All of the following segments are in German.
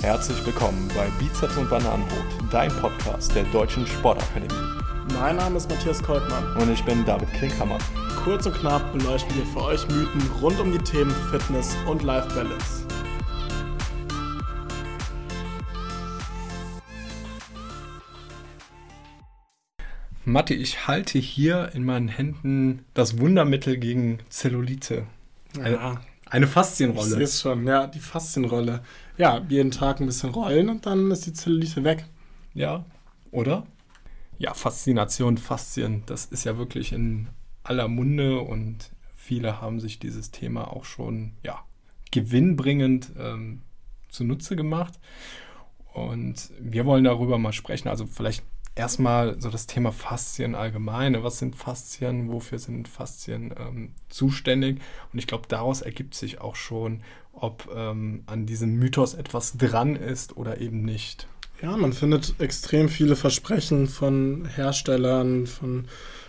Herzlich willkommen bei Bizeps und Bananenbrot, dein Podcast der Deutschen Sportakademie. Mein Name ist Matthias Koltmann. Und ich bin David Klinkhammer. Kurz und knapp beleuchten wir für euch Mythen rund um die Themen Fitness und Life Balance. Matti, ich halte hier in meinen Händen das Wundermittel gegen Zellulite. Eine, ja, eine Faszienrolle. Ich sehe es schon, ja, die Faszienrolle. Ja, jeden Tag ein bisschen rollen und dann ist die Zellulite weg. Ja, oder? Ja, Faszination, Faszien, das ist ja wirklich in aller Munde und viele haben sich dieses Thema auch schon, ja, gewinnbringend ähm, zunutze gemacht. Und wir wollen darüber mal sprechen. Also vielleicht erstmal so das Thema Faszien allgemein. Was sind Faszien? Wofür sind Faszien ähm, zuständig? Und ich glaube, daraus ergibt sich auch schon, ob ähm, an diesem Mythos etwas dran ist oder eben nicht. Ja, man findet extrem viele Versprechen von Herstellern, von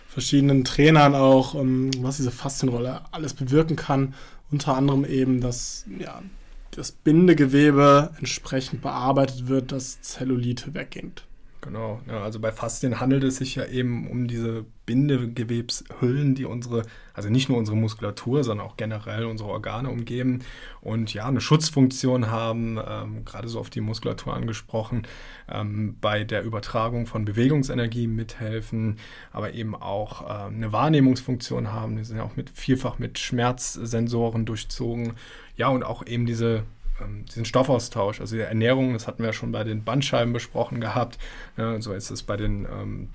verschiedenen Trainern auch, um, ähm, was diese Faszienrolle alles bewirken kann. Unter anderem eben, dass ja, das Bindegewebe entsprechend bearbeitet wird, dass Zellulite weggeht. Genau, ja, also bei Faszien handelt es sich ja eben um diese Bindegewebshüllen, die unsere, also nicht nur unsere Muskulatur, sondern auch generell unsere Organe umgeben und ja, eine Schutzfunktion haben, ähm, gerade so auf die Muskulatur angesprochen, ähm, bei der Übertragung von Bewegungsenergie mithelfen, aber eben auch äh, eine Wahrnehmungsfunktion haben, die sind ja auch mit, vielfach mit Schmerzsensoren durchzogen, ja, und auch eben diese ähm, diesen Stoffaustausch, also die Ernährung, das hatten wir ja schon bei den Bandscheiben besprochen gehabt. Ne, so ist es bei den ähm,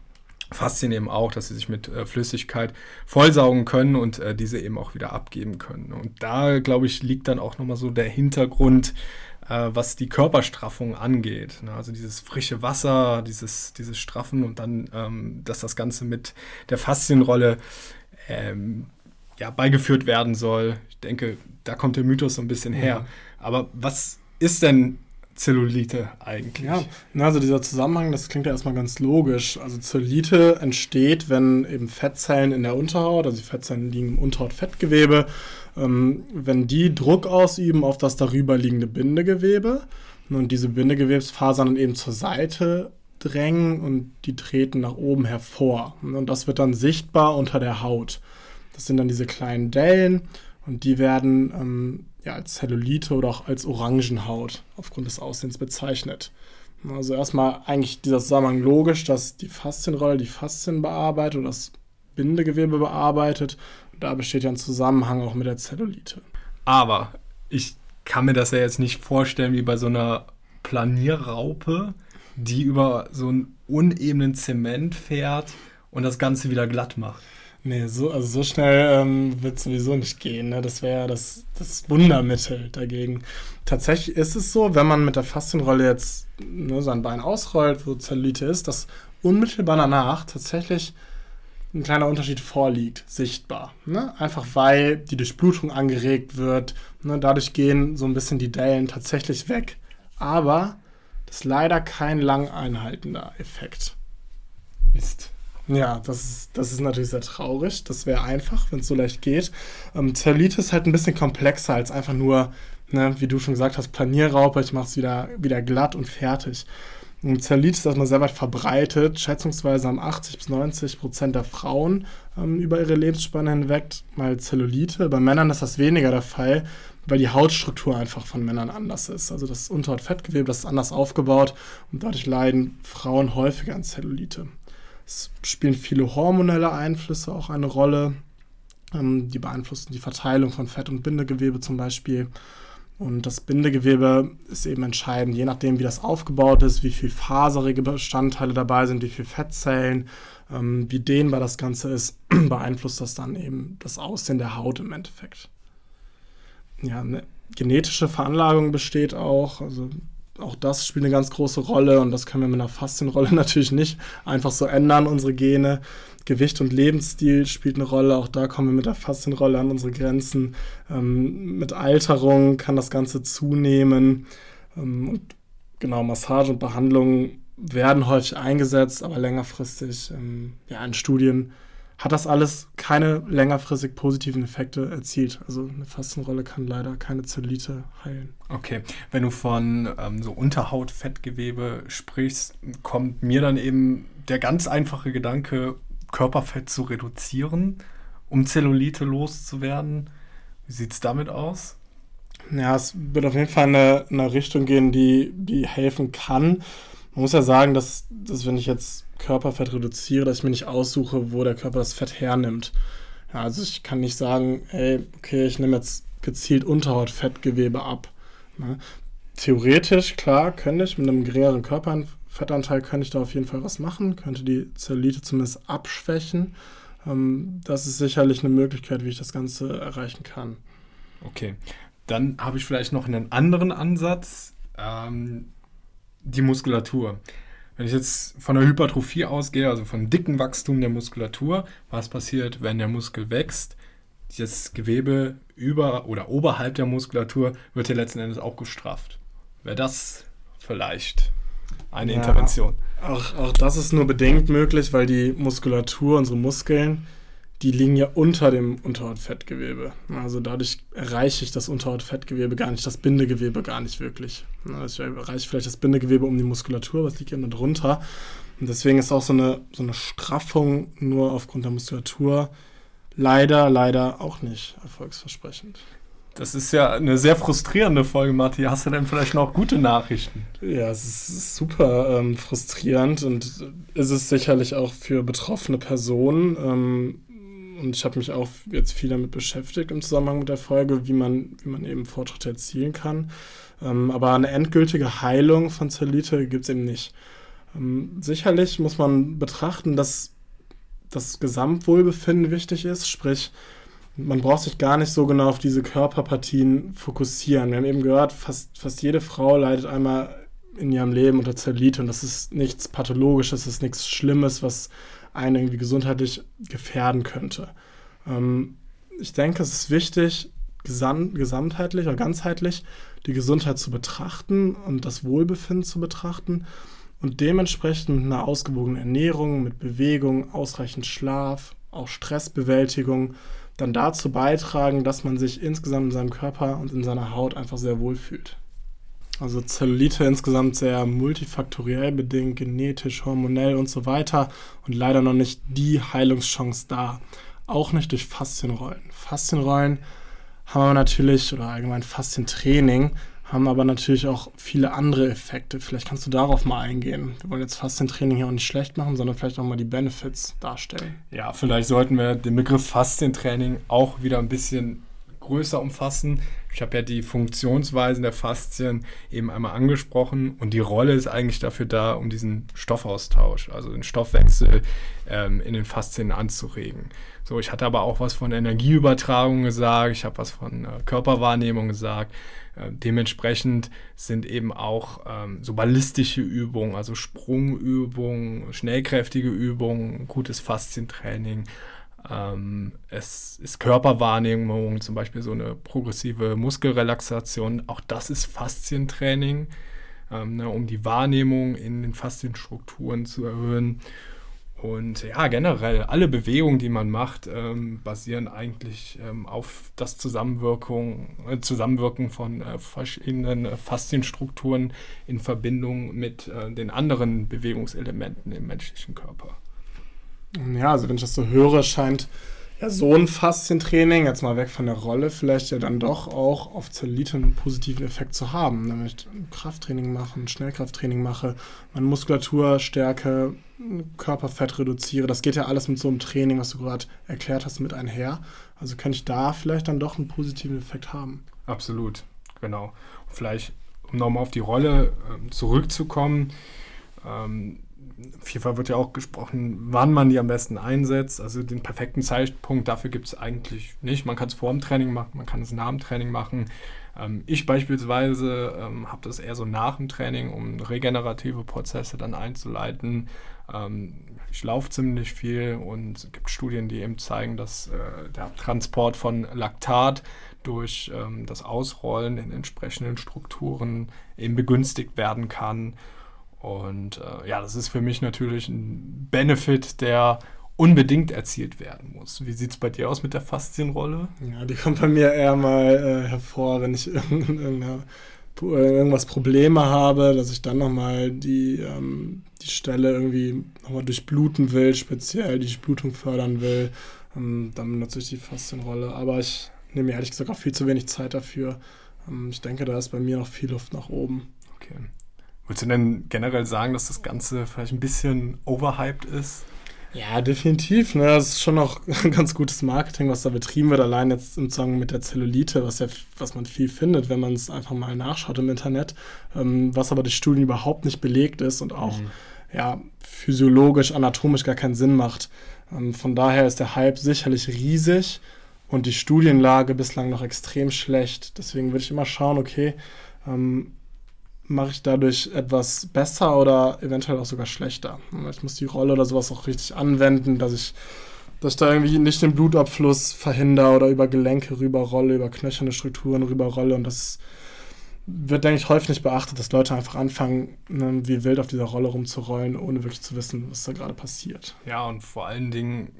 Faszien eben auch, dass sie sich mit äh, Flüssigkeit vollsaugen können und äh, diese eben auch wieder abgeben können. Und da, glaube ich, liegt dann auch nochmal so der Hintergrund, äh, was die Körperstraffung angeht. Ne? Also dieses frische Wasser, dieses, dieses Straffen und dann, ähm, dass das Ganze mit der Faszienrolle ähm, ja, beigeführt werden soll. Ich denke, da kommt der Mythos so ein bisschen her. Mhm. Aber was ist denn Zellulite eigentlich? Ja, also dieser Zusammenhang, das klingt ja erstmal ganz logisch. Also Zellulite entsteht, wenn eben Fettzellen in der Unterhaut, also die Fettzellen liegen im Unterhautfettgewebe, ähm, wenn die Druck ausüben auf das darüber liegende Bindegewebe und diese Bindegewebsfasern dann eben zur Seite drängen und die treten nach oben hervor. Und das wird dann sichtbar unter der Haut. Das sind dann diese kleinen Dellen und die werden ähm, ja, als Zellulite oder auch als Orangenhaut aufgrund des Aussehens bezeichnet. Also erstmal eigentlich dieser Zusammenhang logisch, dass die Faszienrolle die Faszien bearbeitet oder das Bindegewebe bearbeitet. Und da besteht ja ein Zusammenhang auch mit der Zellulite. Aber ich kann mir das ja jetzt nicht vorstellen wie bei so einer Planierraupe, die über so einen unebenen Zement fährt und das Ganze wieder glatt macht. Nee, so, also so schnell ähm, wird es sowieso nicht gehen. Ne? Das wäre das, das Wundermittel dagegen. Tatsächlich ist es so, wenn man mit der Faszienrolle jetzt ne, sein Bein ausrollt, wo Zellulite ist, dass unmittelbar danach tatsächlich ein kleiner Unterschied vorliegt, sichtbar. Ne? Einfach weil die Durchblutung angeregt wird. Ne? Dadurch gehen so ein bisschen die Dellen tatsächlich weg. Aber das ist leider kein lang einhaltender Effekt. Mist. Ja, das ist, das ist natürlich sehr traurig. Das wäre einfach, wenn es so leicht geht. Ähm, Zellulite ist halt ein bisschen komplexer als einfach nur, ne, wie du schon gesagt hast, Planierraupe, ich mache es wieder, wieder glatt und fertig. Und Zellulite ist erstmal sehr weit verbreitet. Schätzungsweise haben 80 bis 90 Prozent der Frauen ähm, über ihre Lebensspanne hinweg mal Zellulite. Bei Männern ist das weniger der Fall, weil die Hautstruktur einfach von Männern anders ist. Also das Unterhautfettgewebe, das ist anders aufgebaut und dadurch leiden Frauen häufiger an Zellulite. Es spielen viele hormonelle Einflüsse auch eine Rolle. Ähm, die beeinflussen die Verteilung von Fett- und Bindegewebe zum Beispiel. Und das Bindegewebe ist eben entscheidend, je nachdem, wie das aufgebaut ist, wie viel faserige Bestandteile dabei sind, wie viele Fettzellen, ähm, wie dehnbar das Ganze ist, beeinflusst das dann eben das Aussehen der Haut im Endeffekt. Ja, eine genetische Veranlagung besteht auch. Also auch das spielt eine ganz große Rolle und das können wir mit einer Faszienrolle natürlich nicht einfach so ändern, unsere Gene. Gewicht und Lebensstil spielt eine Rolle. Auch da kommen wir mit der Faszienrolle an unsere Grenzen. Ähm, mit Alterung kann das Ganze zunehmen. Ähm, und genau, Massage und Behandlung werden häufig eingesetzt, aber längerfristig ähm, ja, in Studien hat das alles keine längerfristig positiven Effekte erzielt. Also eine Fastenrolle kann leider keine Zellulite heilen. Okay, wenn du von ähm, so Unterhautfettgewebe sprichst, kommt mir dann eben der ganz einfache Gedanke, Körperfett zu reduzieren, um Zellulite loszuwerden. Wie sieht es damit aus? Ja, es wird auf jeden Fall in eine, eine Richtung gehen, die, die helfen kann. Man muss ja sagen, dass, dass wenn ich jetzt Körperfett reduziere, dass ich mir nicht aussuche, wo der Körper das Fett hernimmt. Ja, also ich kann nicht sagen, hey, okay, ich nehme jetzt gezielt Unterhautfettgewebe ab. Ne? Theoretisch, klar, könnte ich mit einem geringeren Körperfettanteil könnte ich da auf jeden Fall was machen, könnte die Zellulite zumindest abschwächen. Ähm, das ist sicherlich eine Möglichkeit, wie ich das Ganze erreichen kann. Okay, dann habe ich vielleicht noch einen anderen Ansatz, ähm, die Muskulatur. Wenn ich jetzt von der Hypertrophie ausgehe, also von dicken Wachstum der Muskulatur, was passiert, wenn der Muskel wächst? Das Gewebe über oder oberhalb der Muskulatur wird ja letzten Endes auch gestrafft. Wäre das vielleicht eine ja, Intervention? Auch, auch das ist nur bedingt möglich, weil die Muskulatur, unsere Muskeln, die liegen ja unter dem Unterhautfettgewebe. Also dadurch erreiche ich das Unterhautfettgewebe gar nicht, das Bindegewebe gar nicht wirklich. Also ich erreiche vielleicht das Bindegewebe um die Muskulatur, was liegt ja nur drunter. Und deswegen ist auch so eine, so eine Straffung nur aufgrund der Muskulatur leider, leider auch nicht erfolgsversprechend. Das ist ja eine sehr frustrierende Folge, Marti. Hast du denn vielleicht noch gute Nachrichten? Ja, es ist super ähm, frustrierend und ist es sicherlich auch für betroffene Personen. Ähm, und ich habe mich auch jetzt viel damit beschäftigt im Zusammenhang mit der Folge, wie man, wie man eben Fortschritte erzielen kann. Ähm, aber eine endgültige Heilung von Zellulite gibt es eben nicht. Ähm, sicherlich muss man betrachten, dass das Gesamtwohlbefinden wichtig ist, sprich, man braucht sich gar nicht so genau auf diese Körperpartien fokussieren. Wir haben eben gehört, fast, fast jede Frau leidet einmal in ihrem Leben unter Zellulite und das ist nichts Pathologisches, das ist nichts Schlimmes, was einen irgendwie gesundheitlich gefährden könnte. Ähm, ich denke, es ist wichtig, gesam gesamtheitlich oder ganzheitlich die Gesundheit zu betrachten und das Wohlbefinden zu betrachten und dementsprechend mit einer ausgewogenen Ernährung, mit Bewegung, ausreichend Schlaf, auch Stressbewältigung dann dazu beitragen, dass man sich insgesamt in seinem Körper und in seiner Haut einfach sehr wohl fühlt. Also Zellulite insgesamt sehr multifaktoriell bedingt, genetisch, hormonell und so weiter und leider noch nicht die Heilungschance da. Auch nicht durch Faszienrollen. Faszienrollen haben wir natürlich, oder allgemein Faszientraining, haben aber natürlich auch viele andere Effekte. Vielleicht kannst du darauf mal eingehen. Wir wollen jetzt Faszientraining hier auch nicht schlecht machen, sondern vielleicht auch mal die Benefits darstellen. Ja, vielleicht sollten wir den Begriff Faszientraining auch wieder ein bisschen größer umfassen. Ich habe ja die Funktionsweisen der Faszien eben einmal angesprochen und die Rolle ist eigentlich dafür da, um diesen Stoffaustausch, also den Stoffwechsel ähm, in den Faszien anzuregen. So, ich hatte aber auch was von Energieübertragung gesagt, ich habe was von äh, Körperwahrnehmung gesagt. Äh, dementsprechend sind eben auch ähm, so ballistische Übungen, also Sprungübungen, schnellkräftige Übungen, gutes Faszientraining es ist Körperwahrnehmung, zum Beispiel so eine progressive Muskelrelaxation. Auch das ist Faszientraining, ähm, ne, um die Wahrnehmung in den Faszienstrukturen zu erhöhen. Und ja, generell alle Bewegungen, die man macht, ähm, basieren eigentlich ähm, auf das Zusammenwirkung, äh, Zusammenwirken von äh, verschiedenen äh, Faszienstrukturen in Verbindung mit den anderen Bewegungselementen im menschlichen Körper. Ja, also wenn ich das so höre, scheint ja so ein Faszientraining, jetzt mal weg von der Rolle, vielleicht ja dann doch auch auf Zellulite einen positiven Effekt zu haben. Wenn ich Krafttraining mache, Schnellkrafttraining mache, meine Muskulatur stärke, Körperfett reduziere, das geht ja alles mit so einem Training, was du gerade erklärt hast, mit einher. Also kann ich da vielleicht dann doch einen positiven Effekt haben. Absolut, genau. Vielleicht, um nochmal auf die Rolle äh, zurückzukommen, ähm, FIFA wird ja auch gesprochen, wann man die am besten einsetzt. Also den perfekten Zeitpunkt dafür gibt es eigentlich nicht. Man kann es vor dem Training machen, man kann es nach dem Training machen. Ähm, ich beispielsweise ähm, habe das eher so nach dem Training, um regenerative Prozesse dann einzuleiten. Ähm, ich laufe ziemlich viel und es gibt Studien, die eben zeigen, dass äh, der Transport von Laktat durch ähm, das Ausrollen in entsprechenden Strukturen eben begünstigt werden kann. Und äh, ja, das ist für mich natürlich ein Benefit, der unbedingt erzielt werden muss. Wie sieht es bei dir aus mit der Faszienrolle? Ja, die kommt bei mir eher mal äh, hervor, wenn ich irgendwas Probleme habe, dass ich dann nochmal die, ähm, die Stelle irgendwie nochmal durchbluten will, speziell die Blutung fördern will. Ähm, dann benutze ich die Faszienrolle. Aber ich nehme mir ehrlich gesagt auch viel zu wenig Zeit dafür. Ähm, ich denke, da ist bei mir noch viel Luft nach oben. Okay. Würdest du denn generell sagen, dass das Ganze vielleicht ein bisschen overhyped ist? Ja, definitiv. Ne? Das ist schon noch ganz gutes Marketing, was da betrieben wird. Allein jetzt im Zusammenhang mit der Zellulite, was, ja, was man viel findet, wenn man es einfach mal nachschaut im Internet. Ähm, was aber durch Studien überhaupt nicht belegt ist und auch mhm. ja, physiologisch, anatomisch gar keinen Sinn macht. Ähm, von daher ist der Hype sicherlich riesig und die Studienlage bislang noch extrem schlecht. Deswegen würde ich immer schauen, okay, ähm, mache ich dadurch etwas besser oder eventuell auch sogar schlechter. Ich muss die Rolle oder sowas auch richtig anwenden, dass ich, dass ich da irgendwie nicht den Blutabfluss verhindere oder über Gelenke rüberrolle, über knöcherne Strukturen rüberrolle und das wird, denke ich, häufig nicht beachtet, dass Leute einfach anfangen, ne, wie wild auf dieser Rolle rumzurollen, ohne wirklich zu wissen, was da gerade passiert. Ja, und vor allen Dingen,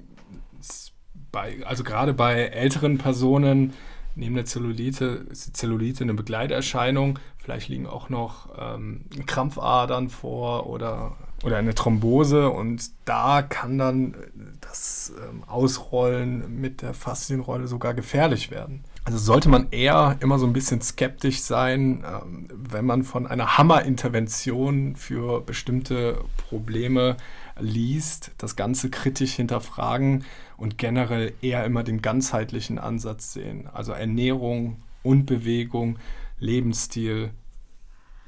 bei, also gerade bei älteren Personen, neben der Zellulite ist die Zellulite eine Begleiterscheinung. Vielleicht liegen auch noch ähm, Krampfadern vor oder, oder eine Thrombose und da kann dann das ähm, Ausrollen mit der Faszienrolle sogar gefährlich werden. Also sollte man eher immer so ein bisschen skeptisch sein, ähm, wenn man von einer Hammerintervention für bestimmte Probleme liest, das Ganze kritisch hinterfragen und generell eher immer den ganzheitlichen Ansatz sehen. Also Ernährung und Bewegung, Lebensstil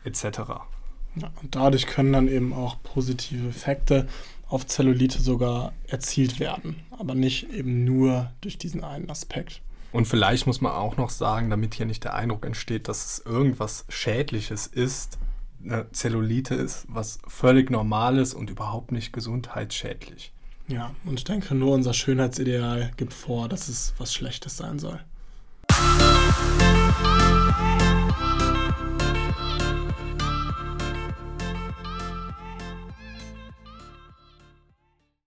etc. Ja, und dadurch können dann eben auch positive Effekte auf Zellulite sogar erzielt werden, aber nicht eben nur durch diesen einen Aspekt. Und vielleicht muss man auch noch sagen, damit hier nicht der Eindruck entsteht, dass es irgendwas Schädliches ist, eine Zellulite ist was völlig Normales und überhaupt nicht gesundheitsschädlich. Ja, und ich denke, nur unser Schönheitsideal gibt vor, dass es was Schlechtes sein soll.